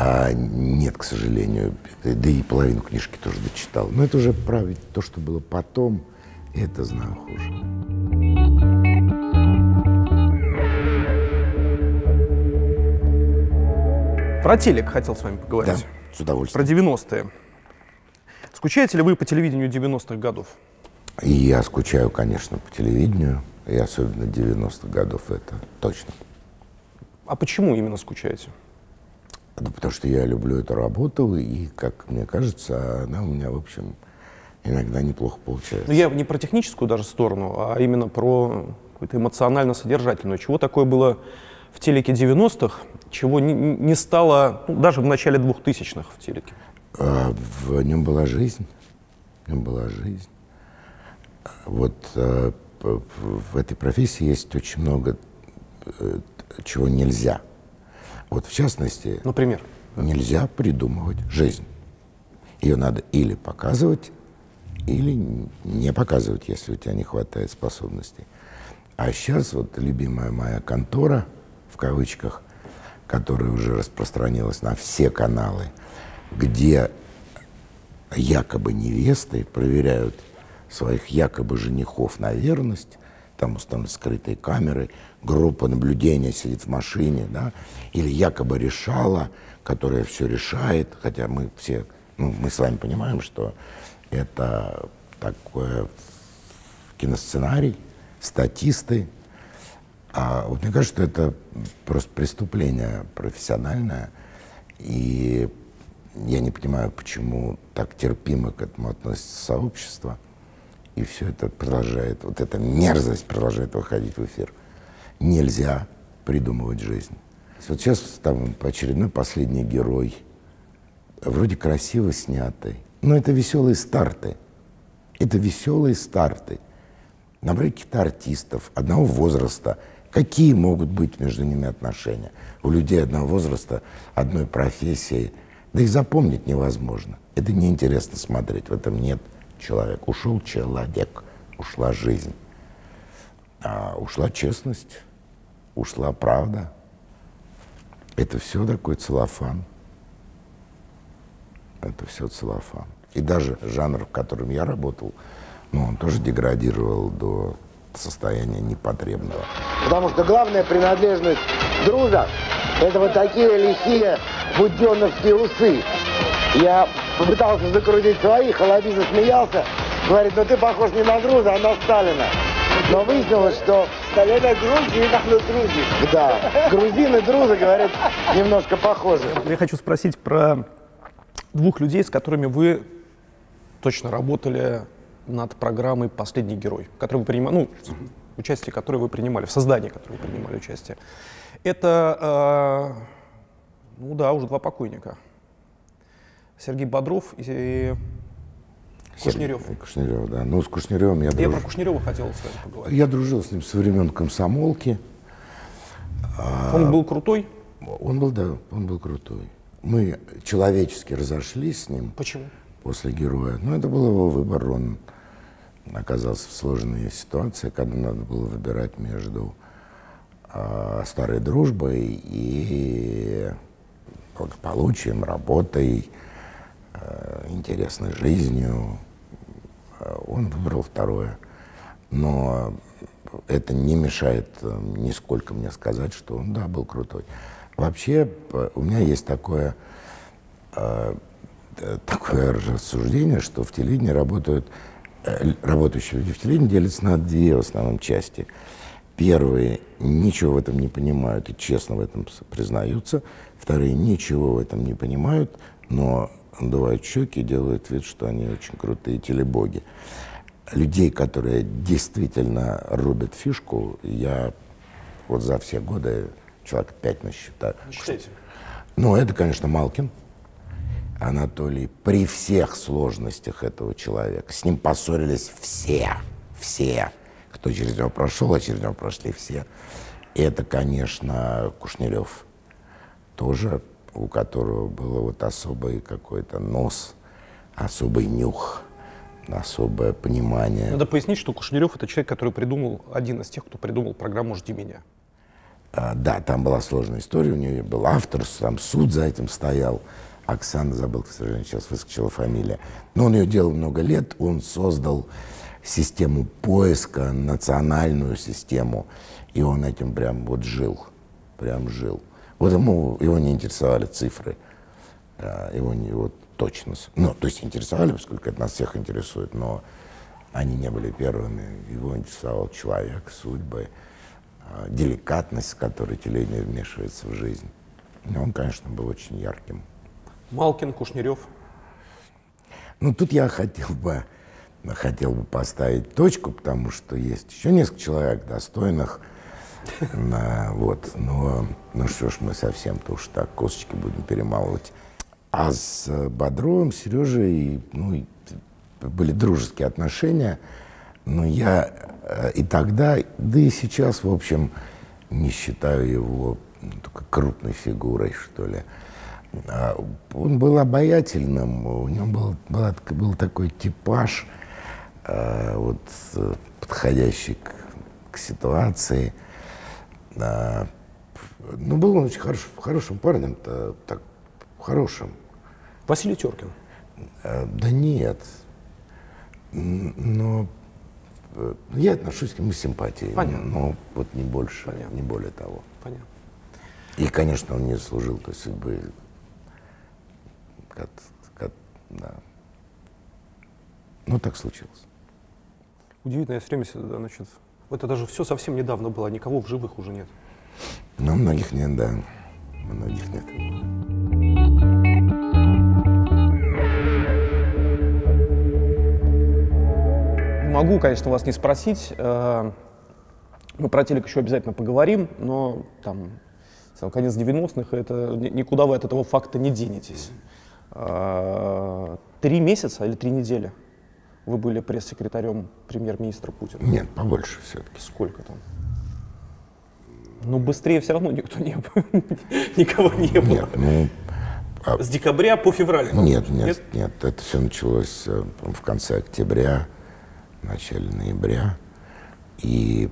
А нет, к сожалению. Да и половину книжки тоже дочитал. Но это уже про то, что было потом, это знаю хуже. Про телек хотел с вами поговорить. Да, с удовольствием. Про 90-е. Скучаете ли вы по телевидению 90-х годов? И я скучаю, конечно, по телевидению, и особенно 90-х годов, это точно. А почему именно скучаете? Да потому что я люблю эту работу, и, как мне кажется, она у меня, в общем, иногда неплохо получается. Но я не про техническую даже сторону, а именно про какую-то эмоционально-содержательную. Чего такое было в телеке 90-х, чего не, не стало ну, даже в начале 2000-х в телеке? А, в нем была жизнь. В нем была жизнь. Вот а, в этой профессии есть очень много э, чего нельзя. Вот в частности, Например? нельзя придумывать жизнь. Ее надо или показывать, или не показывать, если у тебя не хватает способностей. А сейчас вот любимая моя контора, в кавычках, которая уже распространилась на все каналы, где якобы невесты проверяют своих якобы женихов на верность, там установлены скрытые камеры, группа наблюдения сидит в машине, да, или якобы решала, которая все решает, хотя мы все, ну, мы с вами понимаем, что это такое киносценарий, статисты. А вот мне кажется, что это просто преступление профессиональное, и я не понимаю, почему так терпимо к этому относится сообщество – и все это продолжает, вот эта мерзость продолжает выходить в эфир. Нельзя придумывать жизнь. Вот сейчас там очередной последний герой, вроде красиво снятый, но это веселые старты. Это веселые старты. Набрать каких-то артистов одного возраста. Какие могут быть между ними отношения? У людей одного возраста, одной профессии. Да их запомнить невозможно. Это неинтересно смотреть, в этом нет человек. Ушел человек, ушла жизнь. А ушла честность, ушла правда. Это все такой целлофан. Это все целлофан. И даже жанр, в котором я работал, ну, он тоже деградировал до состояния непотребного. Потому что главная принадлежность друга Это вот такие лихие буденовские усы. Я попытался закрутить свои, Холоби засмеялся. Говорит, ну ты похож не на Друза, а на Сталина. Но выяснилось, что... Сталина Грузии, на Грузии. Да, грузины, друзы, говорят, немножко похожи. Я хочу спросить про двух людей, с которыми вы точно работали над программой «Последний герой», который вы принимали, ну, участие которой вы принимали, в создании которой вы принимали участие. Это, э, ну да, уже два покойника. Сергей Бодров и Кушнерев. Кушнерев, да. Ну, с Кушнеревым я Я дружил. про Кушнерева хотел с вами поговорить. Я дружил с ним со времен комсомолки. Он был крутой. Он был, да, он был крутой. Мы человечески разошлись с ним Почему? после героя. Но это был его выбор. Он оказался в сложной ситуации, когда надо было выбирать между а, старой дружбой и благополучием, работой, э, интересной жизнью. Э, Он выбрал второе. Но это не мешает э, нисколько мне сказать, что он, да, был крутой. Вообще, у меня есть такое, э, э, такое рассуждение, что в телевидении работают, э, работающие люди в телевидении делятся на две в основном части. Первые ничего в этом не понимают и честно в этом признаются. Вторые ничего в этом не понимают, но надувают щеки делают вид, что они очень крутые телебоги. Людей, которые действительно рубят фишку, я вот за все годы человек пять насчитаю. Считайте. Ну, это, конечно, Малкин. Анатолий, при всех сложностях этого человека, с ним поссорились все, все, кто через него прошел, а через него прошли все. И это, конечно, Кушнерев, тоже, у которого было вот особый какой-то нос, особый нюх, особое понимание. Надо пояснить, что Кушнерев это человек, который придумал, один из тех, кто придумал программу «Жди меня». А, да, там была сложная история, у нее был автор, там суд за этим стоял. Оксана, забыл, к сожалению, сейчас выскочила фамилия. Но он ее делал много лет, он создал систему поиска, национальную систему, и он этим прям вот жил, прям жил. Вот ему, его не интересовали цифры, а, его не вот точность. Ну, то есть интересовали, поскольку это нас всех интересует, но они не были первыми. Его интересовал человек, судьбы, а, деликатность, с которой телевидение вмешивается в жизнь. И он, конечно, был очень ярким. Малкин, Кушнерев. Ну, тут я хотел бы, хотел бы поставить точку, потому что есть еще несколько человек достойных. <laughs> На, вот, но, ну что ж, мы совсем-то уж так косточки будем перемалывать. А с Бодровым, Сережей, ну, были дружеские отношения, но я э, и тогда, да и сейчас, в общем, не считаю его ну, такой крупной фигурой, что ли. А, Он был обаятельным, у него был, так- был такой типаж, э, вот, подходящий к, к ситуации. А, Ну, был он очень хорош, хорошим парнем, -то, так, хорошим. Василий Теркин. Э, Да нет. Но э, я отношусь к нему с симпатией. Понятно. Но вот не больше, Понятно. не более того. Понятно. И, конечно, он не заслужил той судьбы. Как, как- да. Ну, так случилось. Удивительно, я все время, себя, значит, это даже все совсем недавно было, никого в живых уже нет. Но многих нет, да. Многих нет. Могу, конечно, вас не спросить. э, Мы про телек еще обязательно поговорим, но там сам конец 90-х, это ни- никуда вы от этого факта не денетесь. Э, Три месяца или три недели вы были пресс-секретарем премьер-министра Путина? Нет, побольше все-таки. Сколько там? Ну, быстрее все равно никто не был. <laughs> Никого не было. Нет, ну, а- С декабря по февраль. нет, нет, нет, это все началось э, в конце октября, начале ноября. И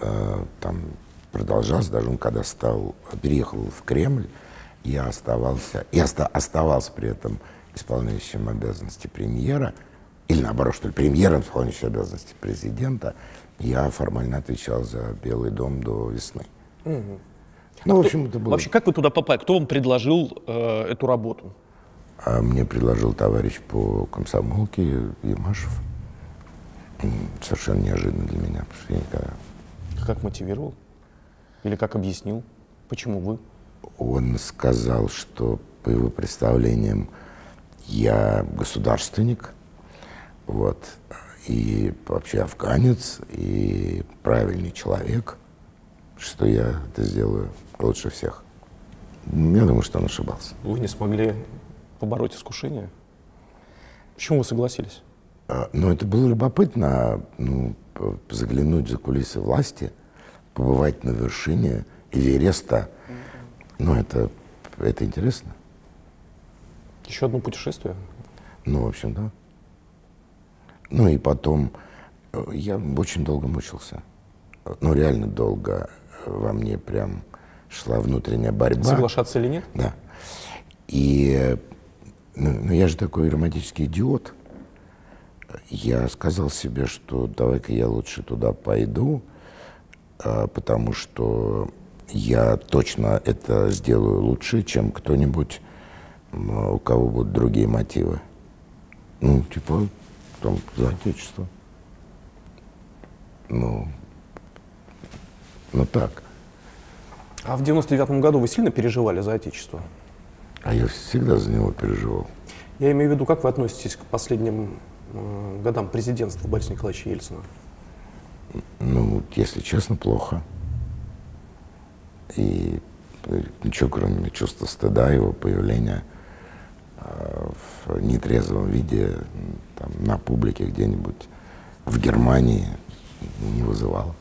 э, там продолжалось, даже он когда стал, переехал в Кремль, я оставался, и оста- оставался при этом исполняющим обязанности премьера, или наоборот, что ли, премьером, исполняющим обязанности президента, я формально отвечал за Белый дом до весны. Ну, в общем, это было... Вообще, как вы туда попали? Кто вам предложил э, эту работу? А мне предложил товарищ по комсомолке Ямашев. Совершенно неожиданно для меня, потому что я никогда... Как мотивировал? Или как объяснил? Почему вы? Он сказал, что по его представлениям я государственник, вот, и вообще афганец, и правильный человек, что я это сделаю лучше всех. Я думаю, что он ошибался. Вы не смогли побороть искушение? Почему вы согласились? А, Но это было любопытно, ну, заглянуть за кулисы власти, побывать на вершине Эвереста. Ну, это, это интересно. Еще одно путешествие? Ну, в общем, да. Ну и потом э, я очень долго мучился. Э, Ну, реально долго. Э, Во мне прям шла внутренняя борьба. Соглашаться или нет? Да. И ну, ну, я же такой романтический идиот. Я сказал себе, что давай-ка я лучше туда пойду, потому что я точно это сделаю лучше, чем кто-нибудь, у кого будут другие мотивы. Ну, типа, там, за отечество. Ну, ну так. А в 99 году вы сильно переживали за Отечество? А я всегда за него переживал. Я имею в виду, как вы относитесь к последним э, годам президентства Бориса Николаевича Ельцина? Ну, если честно, плохо. И э, ничего, кроме чувства стыда его появления в нетрезвом виде там, на публике где-нибудь в Германии не вызывало.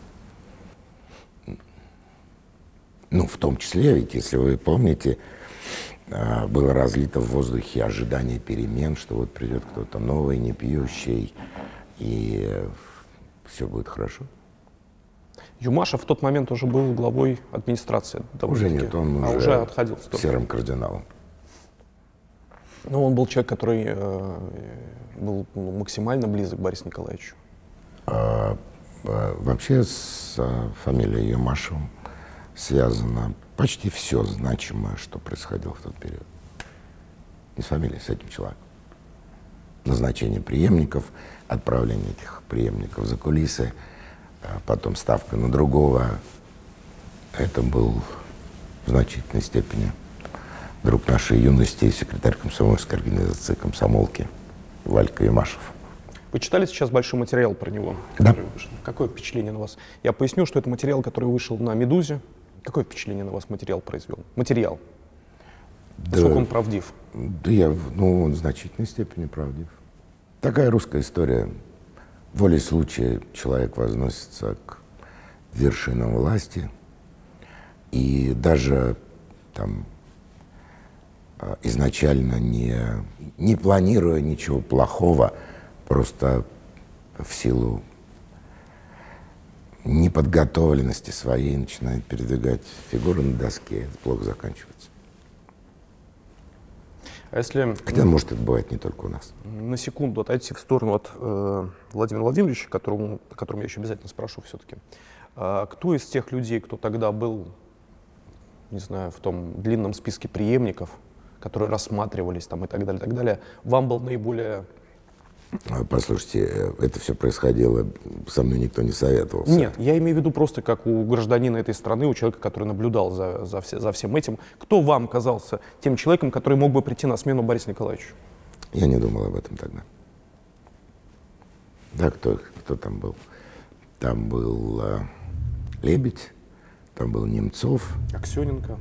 Ну, в том числе, ведь, если вы помните, а, было разлито в воздухе ожидание перемен, что вот придет кто-то новый, не пьющий, и все будет хорошо. Юмашев в тот момент уже был главой администрации. Уже нет, он а уже, уже отходил в серым кардиналом. Ну, он был человек, который э, был ну, максимально близок к Борису Николаевичу. А, а, вообще с а, фамилией Юмашевым связано почти все значимое, что происходило в тот период. Не с фамилией, с этим человеком. Назначение преемников, отправление этих преемников за кулисы, а потом ставка на другого. Это был в значительной степени друг нашей юности и секретарь комсомольской организации комсомолки Валька Юмашев. Вы читали сейчас большой материал про него? Да. Какое впечатление на вас? Я поясню, что это материал, который вышел на «Медузе». Какое впечатление на вас материал произвел? Материал. Насколько он правдив? Да я, ну, он в значительной степени правдив. Такая русская история. Волей случая человек возносится к вершинам власти, и даже там изначально не, не планируя ничего плохого, просто в силу неподготовленности своей начинает передвигать фигуру на доске. Это плохо заканчивается. А если Хотя, может, это бывает не только у нас. на секунду отойти в сторону от э, Владимира Владимировича, которому, о котором я еще обязательно спрошу все-таки. кто из тех людей, кто тогда был, не знаю, в том длинном списке преемников, которые рассматривались там и так далее, и так далее, вам был наиболее... А, Послушайте, э, это все происходило, со мной никто не советовался. Нет, я имею в виду просто как у гражданина этой страны, у человека, который наблюдал за, за, все- за всем этим. Кто вам казался тем человеком, который мог бы прийти на смену Борису Николаевичу? Я не думал об этом тогда. Да, кто, кто там был? Там был а, Лебедь, там был Немцов. Аксененко,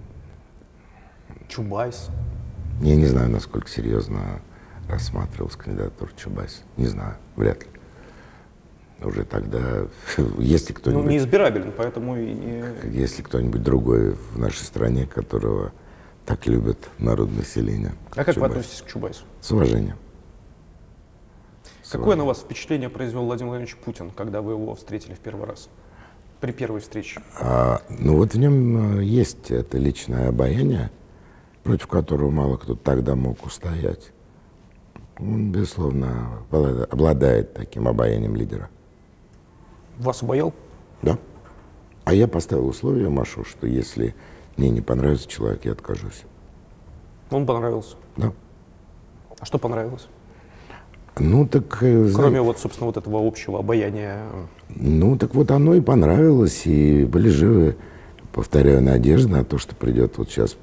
Чубайс. Я не знаю, насколько серьезно рассматривалась кандидатура Чубайса. Не знаю, вряд ли. Уже тогда, <laughs> если Ну, кто-нибудь, неизбирабелен, поэтому и не... если кто-нибудь другой в нашей стране, которого так любят народ населения. А как вы Чубайс. относитесь к Чубайсу? С уважением. С Какое на вас впечатление произвел Владимир Владимирович Путин, когда вы его встретили в первый раз? При первой встрече. А, ну вот в нем э, есть это личное обаяние, против которого мало кто тогда мог устоять. Он, безусловно, облада- обладает таким обаянием лидера. Вас обаял? Да. А я поставил условие Машу, что если мне не понравится человек, я откажусь. Он понравился? Да. А что понравилось? Ну, так... э, Кроме знаете, вот, собственно, вот этого общего обаяния. Ну, так вот оно и понравилось, и были живы, повторяю, надежды на то, что придет вот сейчас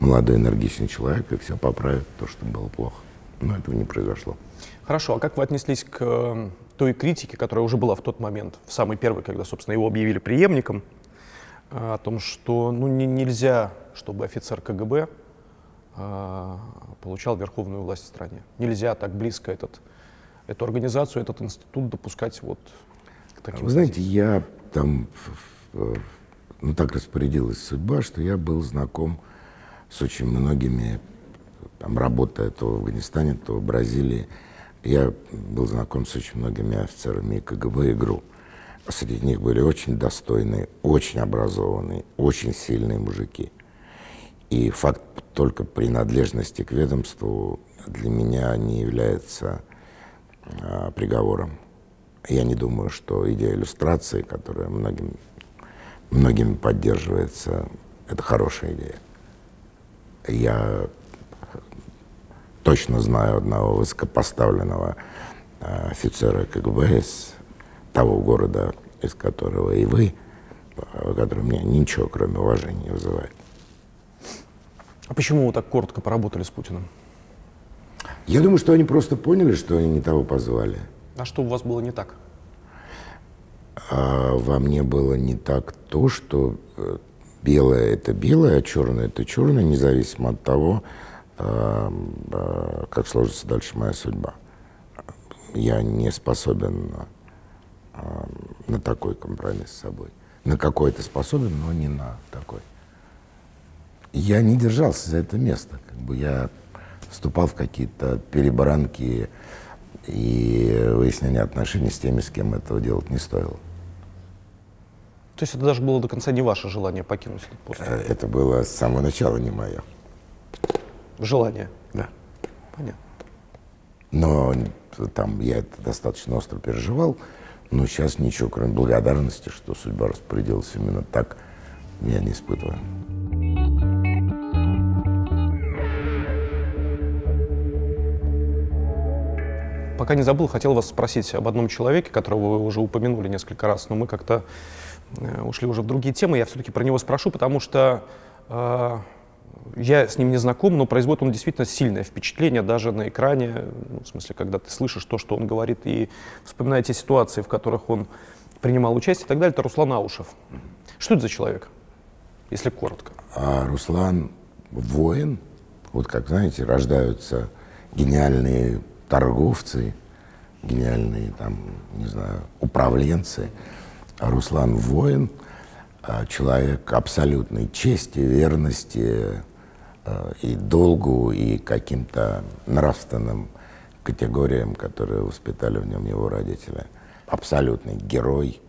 молодой энергичный человек и все поправит то, что было плохо. Но этого не произошло. Хорошо, а как вы отнеслись к э, той критике, которая уже была в тот момент, в самый первый, когда, собственно, его объявили преемником, э, о том, что ну, не- нельзя, чтобы офицер КГБ э, получал верховную власть в стране. Нельзя так близко этот, эту организацию, этот институт допускать вот к таким Вы знаете, позициям. я там, в- ну так распорядилась судьба, что я был знаком с очень многими, там, работая то в Афганистане, то в Бразилии, я был знаком с очень многими офицерами КГБ и ГРУ. Среди них были очень достойные, очень образованные, очень сильные мужики. И факт только принадлежности к ведомству для меня не является а, приговором. Я не думаю, что идея иллюстрации, которая многим, многими поддерживается, это хорошая идея. Я точно знаю одного высокопоставленного э, офицера КГБ из того города, из которого и вы, э, который меня ничего, кроме уважения, не вызывает. А почему вы так коротко поработали с Путиным? Я думаю, что они просто поняли, что они не того позвали. А что у вас было не так? А во мне было не так то, что э, белое это белое, а черное это черное, независимо от того, э, э, как сложится дальше моя судьба. Я не способен э, на такой компромисс с собой. На какой-то способен, но не на такой. Я не держался за это место. Как бы я вступал в какие-то перебранки и выяснение отношений с теми, с кем этого делать не стоило. То есть это даже было до конца не ваше желание покинуть этот пост? Э, Это было с самого начала не мое. Желание? Да. Понятно. Но там я это достаточно остро переживал, но сейчас ничего, кроме благодарности, что судьба распорядилась именно так, я не испытываю. Пока не забыл, хотел вас спросить об одном человеке, которого вы уже упомянули несколько раз, но мы как-то ушли уже в другие темы. Я все-таки про него спрошу, потому что э, я с ним не знаком, но производит он действительно сильное впечатление даже на экране, ну, в смысле, когда ты слышишь то, что он говорит, и вспоминаете ситуации, в которых он принимал участие и так далее, это Руслан Аушев. Что это за человек, если коротко? А Руслан воин, вот как, знаете, рождаются гениальные торговцы, гениальные, там, не знаю, управленцы. А Руслан воин, а человек абсолютной чести, верности э, и долгу, и каким-то нравственным категориям, которые воспитали в нем его родители. Абсолютный герой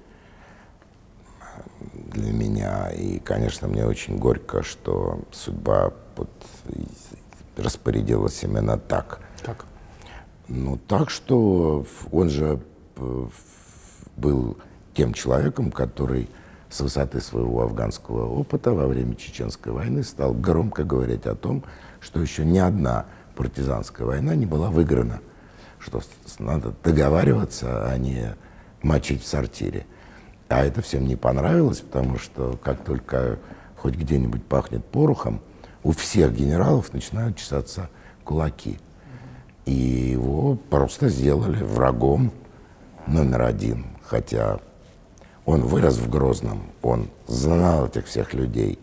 для меня. И, конечно, мне очень горько, что судьба вот распорядилась именно так. Как? Ну, так что он же э, был тем человеком, который с высоты своего афганского опыта во время Чеченской войны стал громко говорить о том, что еще ни одна партизанская война не была выиграна, что надо договариваться, а не мочить в сортире. А это всем не понравилось, потому что как только хоть где-нибудь пахнет порохом, у всех генералов начинают чесаться кулаки. И его просто сделали врагом номер один. Хотя он вырос в Грозном, он знал этих всех людей.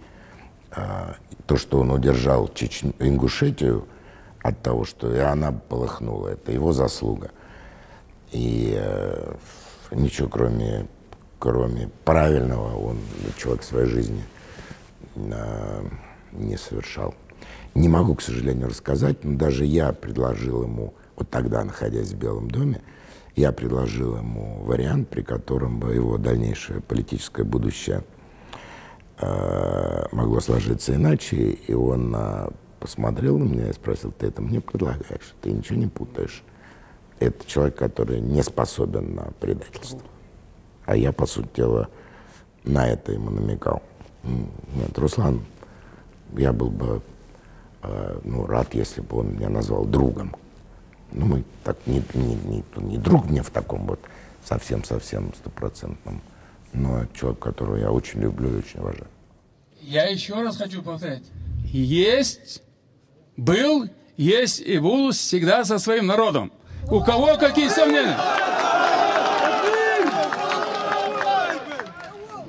А, То, что он удержал Чечню, Ингушетию от того, что и она полыхнула, это его заслуга. И э, ничего кроме, кроме правильного он человек в своей жизни э, не совершал. Не могу, к сожалению, рассказать, но даже я предложил ему, вот тогда, находясь в Белом доме, я предложил ему вариант, при котором бы его дальнейшее политическое будущее э, могло сложиться иначе, и он э, посмотрел на меня и спросил, ты это мне предлагаешь, ты ничего не путаешь. Это человек, который не способен на предательство. А я, по сути дела, на это ему намекал. Нет, Руслан я был бы э, ну, рад, если бы он меня назвал другом. Ну, мы так не, не, не, не друг мне в таком вот совсем-совсем стопроцентном, но человек, которого я очень люблю и очень уважаю. Я еще раз хочу повторять. Есть, был, есть и буду всегда со своим народом. У кого какие сомнения?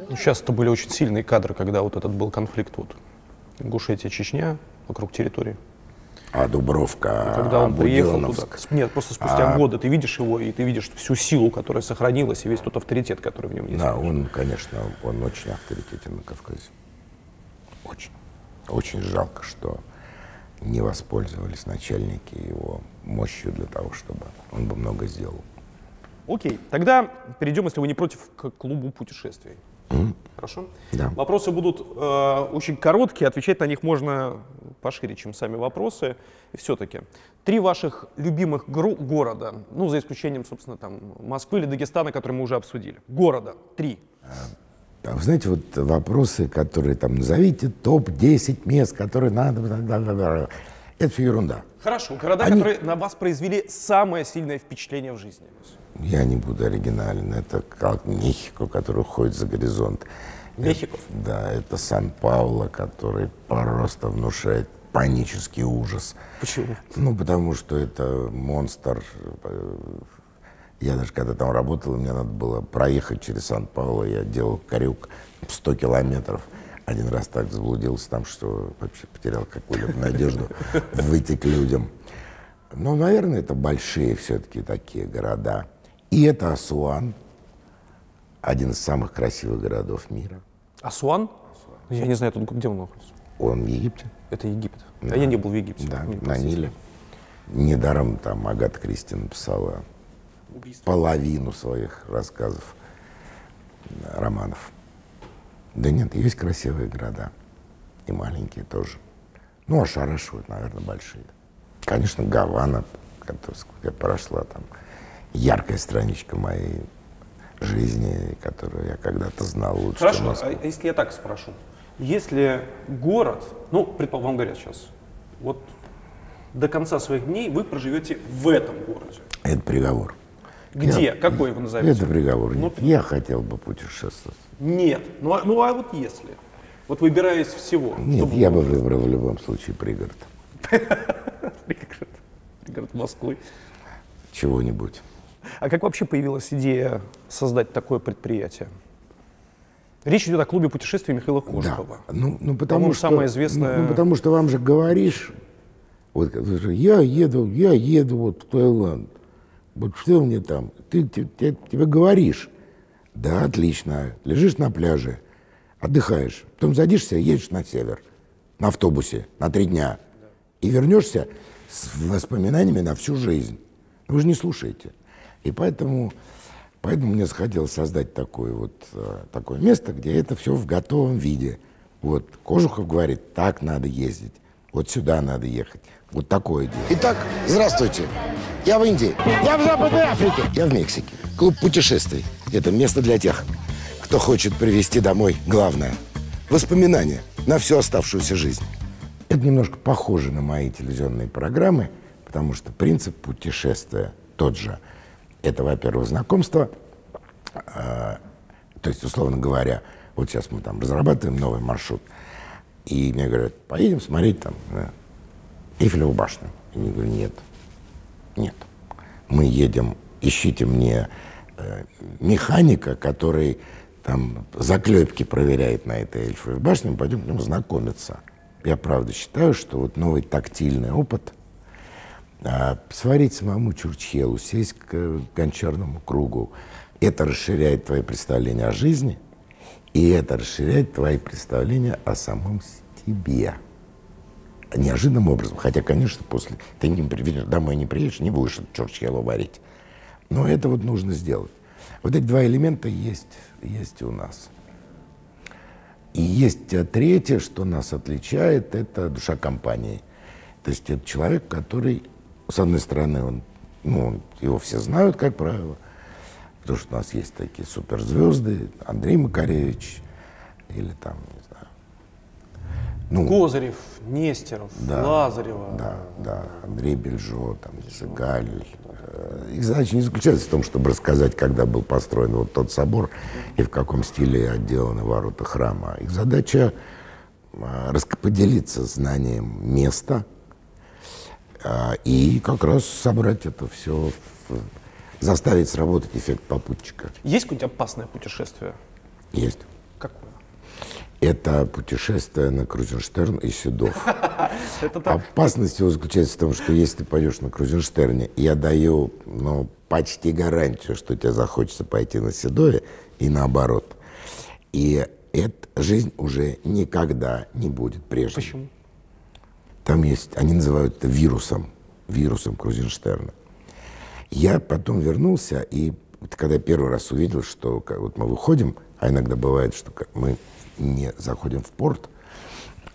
Ну, сейчас это были очень сильные кадры, когда вот этот был конфликт вот Ингушетия, Чечня, вокруг территории. А Дубровка, Когда он приехал туда, Буденновск. нет, просто спустя А- годы ты видишь его, и ты видишь всю силу, которая сохранилась, и весь тот авторитет, который в нем есть. Да, он, конечно, он очень авторитетен на Кавказе. Очень. Очень жалко, что не воспользовались начальники его мощью для того, чтобы он бы много сделал. Окей, тогда перейдем, если вы не против, к клубу путешествий. Хорошо? Да. Вопросы будут э, очень короткие, отвечать на них можно пошире, чем сами вопросы. И все-таки, три ваших любимых города, ну, за исключением, собственно, там, Москвы или Дагестана, которые мы уже обсудили. Города, три. А Вы знаете, вот вопросы, которые там, назовите топ-10 мест, которые надо... бла-бла-бла-бла». Это все ерунда. Хорошо, города, Они- которые на вас произвели самое сильное впечатление в жизни. Я не буду оригинален. Это как Мехико, который уходит за горизонт. Мехико? Это- да, это Сан-Пауло, который просто внушает панический ужас. Почему? Ну, потому что это монстр. Э, Я даже когда там работал, мне надо было проехать через Сан-Пауло. Я делал крюк 100 километров. Один раз так заблудился там, что вообще потерял какую-либо надежду <laughs> выйти к людям. Ну, наверное, это большие все-таки такие города. И это Асуан, один из самых красивых городов мира. Асуан? Я не знаю, тут где он находится. Он в Египте. Это Египет. А я не был в Египте. Да, Мне на Ниле. Недаром там Агата Кристи написала половину своих рассказов, романов. Да нет, есть красивые города. И маленькие тоже. Ну, а Шараш, вот, наверное, большие. Конечно, Гавана, которая я прошла там, яркая страничка моей жизни, которую я когда-то знал лучше, чем Хорошо, Москву. а если я так спрошу? Если город, ну, предположим, вам говорят сейчас, вот до конца своих дней вы проживете в этом городе. Это приговор. Где? Я- Какой вы назовете? Это приговор. Ну, Нет. Я хотел бы путешествовать. Нет. Ну а, ну, а вот если? Вот выбирая из всего. Нет, я бы выбрал в любом случае пригород. <laughs> Пригород. Пригород Москвы. Чего-нибудь. А как вообще появилась идея создать такое предприятие? Речь идет о клубе путешествий Михаила Кожухова. Ну, ну потому что, самое известное- Ну, ну, потому что вам же говоришь, вот я еду, я еду вот в Таиланд. Вот что мне там? Ты, те- те- тебе говоришь. Да, отлично. Лежишь на пляже, отдыхаешь. Потом садишься едешь на север. На автобусе на три дня. И вернешься с воспоминаниями на всю жизнь. Вы же не слушаете. И поэтому, поэтому мне захотелось создать такое, вот, э, такое место, где это все в готовом виде. Вот Кожухов говорит, так надо ездить, вот сюда надо ехать. Вот такое дело. Итак, здравствуйте. Я в Индии. Я в Западной Африке. Я в Мексике. Клуб путешествий. Это место для тех, кто хочет привезти домой главное. Воспоминания на всю оставшуюся жизнь. Это немножко похоже на мои телевизионные программы, потому что принцип путешествия тот же. Это, во-первых, знакомство, а, то есть, условно говоря, вот сейчас мы там разрабатываем новый маршрут, и мне говорят, поедем смотреть там на Эйфелеву башню. И я говорю, нет, нет. Мы едем, ищите мне э, механика, который там заклепки проверяет на этой Эйфелевой башне, мы пойдем к нему знакомиться. Я правда считаю, что вот новый тактильный опыт а, сварить самому чурчхелу, сесть к гончарному кругу, это расширяет твои представления о жизни, и это расширяет твои представления о самом себе. Неожиданным образом. Хотя, конечно, после ты не домой не приедешь, не будешь чурчхелу варить. Но это вот нужно сделать. Вот эти два элемента есть, есть у нас. И есть э, третье, что нас отличает, это душа компании. То есть это человек, который, с одной стороны, он, ну, он- его все знают, как правило, потому что у нас есть такие суперзвезды, Андрей Макаревич, или там, не знаю, Ну, Козырев, Нестеров, Да. Лазарева. Да, да, Андрей Бельжо, там, Цыгаль. Их задача не заключается в том, чтобы рассказать, когда был построен вот тот собор и в каком стиле отделаны ворота храма. Их задача раска- поделиться знанием места и как раз собрать это все, заставить сработать эффект попутчика. Есть какое-нибудь опасное путешествие? Есть. Какое? Это путешествие на Крузенштерн и Седов. <laughs> Опасность его заключается в том, что если ты пойдешь на Крузенштерне, я даю ну, почти гарантию, что тебе захочется пойти на Седове и наоборот. И эта жизнь уже никогда не будет прежней. Почему? Там есть, они называют это вирусом, вирусом Крузенштерна. Я потом вернулся, и когда я первый раз увидел, что вот мы выходим, а иногда бывает, что мы не заходим в порт,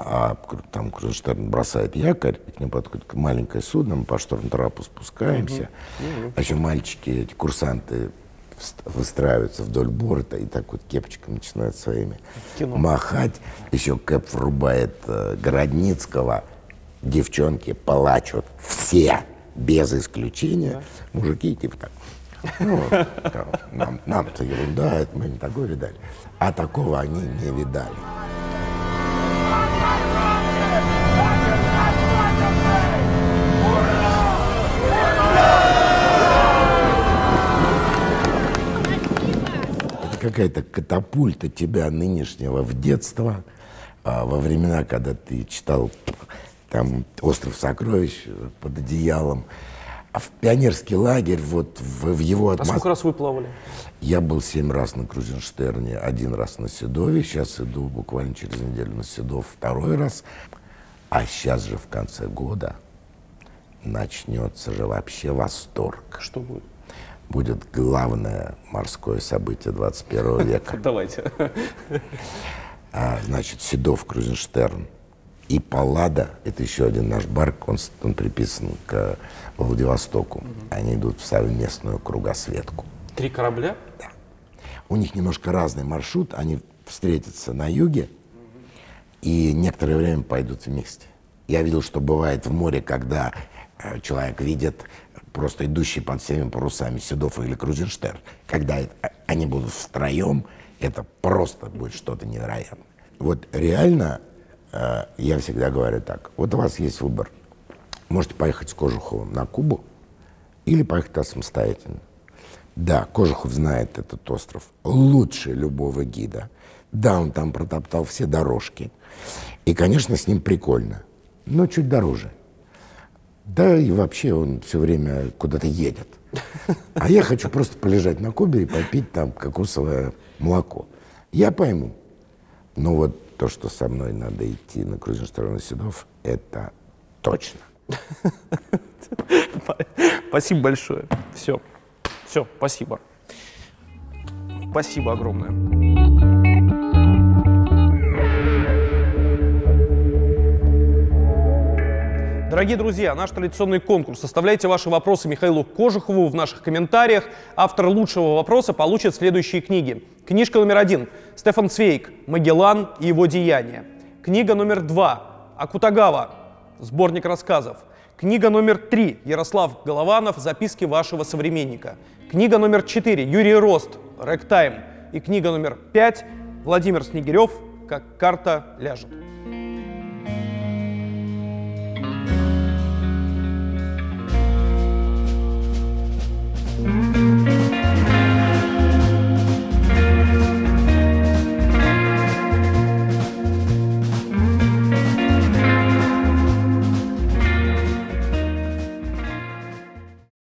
а там Крузенштерн бросает якорь, и к нему подходит маленькое судно, мы по шторм-трапу спускаемся, а еще мальчики, эти курсанты выстраиваются вдоль борта и так вот кепочками начинают своими Кино. махать. Еще Кэп врубает э, Городницкого, девчонки плачут все, без исключения. Мужики типа так. Ну, да, нам, нам-то ерунда, это мы не такое видали. А такого они не видали. Это какая-то катапульта тебя нынешнего в детство, а, во времена, когда ты читал там «Остров сокровищ» под одеялом, а в пионерский лагерь, вот в, в его А атмосфере. сколько раз вы плавали? Я был семь раз на Крузенштерне, один раз на Седове, сейчас иду буквально через неделю на Седов второй раз. А сейчас же в конце года начнется же вообще восторг. Что будет? Будет главное морское событие 21 века. <laughs> Давайте. А, значит, Седов, Крузенштерн и Паллада, это еще один наш барк, он, он приписан к Владивостоку. Они идут в совместную кругосветку. Три корабля? У них немножко разный маршрут, они встретятся на юге и некоторое время пойдут вместе. Я видел, что бывает в море, когда э, человек видит просто идущий под всеми парусами Седов или Крузенштерн. Когда а- они будут втроем, это просто будет что-то невероятное. Вот реально, я всегда говорю так, вот у вас есть выбор. Можете поехать с Кожуховым на Кубу или поехать туда самостоятельно. Да, Кожухов знает этот остров лучше любого гида. Да, он там протоптал все дорожки. И, конечно, с ним прикольно, но чуть дороже. Да и вообще он все время куда-то едет. А я хочу просто полежать на Кубе и попить там кокосовое молоко. Я пойму. Но вот то, что со мной надо идти на Крузенштерн Седов, это точно. Спасибо большое. Все. Все, спасибо. Спасибо огромное. Дорогие друзья, наш традиционный конкурс. Оставляйте ваши вопросы Михаилу Кожухову в наших комментариях. Автор лучшего вопроса получит следующие книги. Книжка номер один. Стефан Цвейк «Магеллан и его деяния». Книга номер два. Акутагава. Сборник рассказов. Книга номер три. Ярослав Голованов «Записки вашего современника». Книга номер четыре. Юрий Рост «Рэктайм». И книга номер пять. Владимир Снегирев «Как карта ляжет».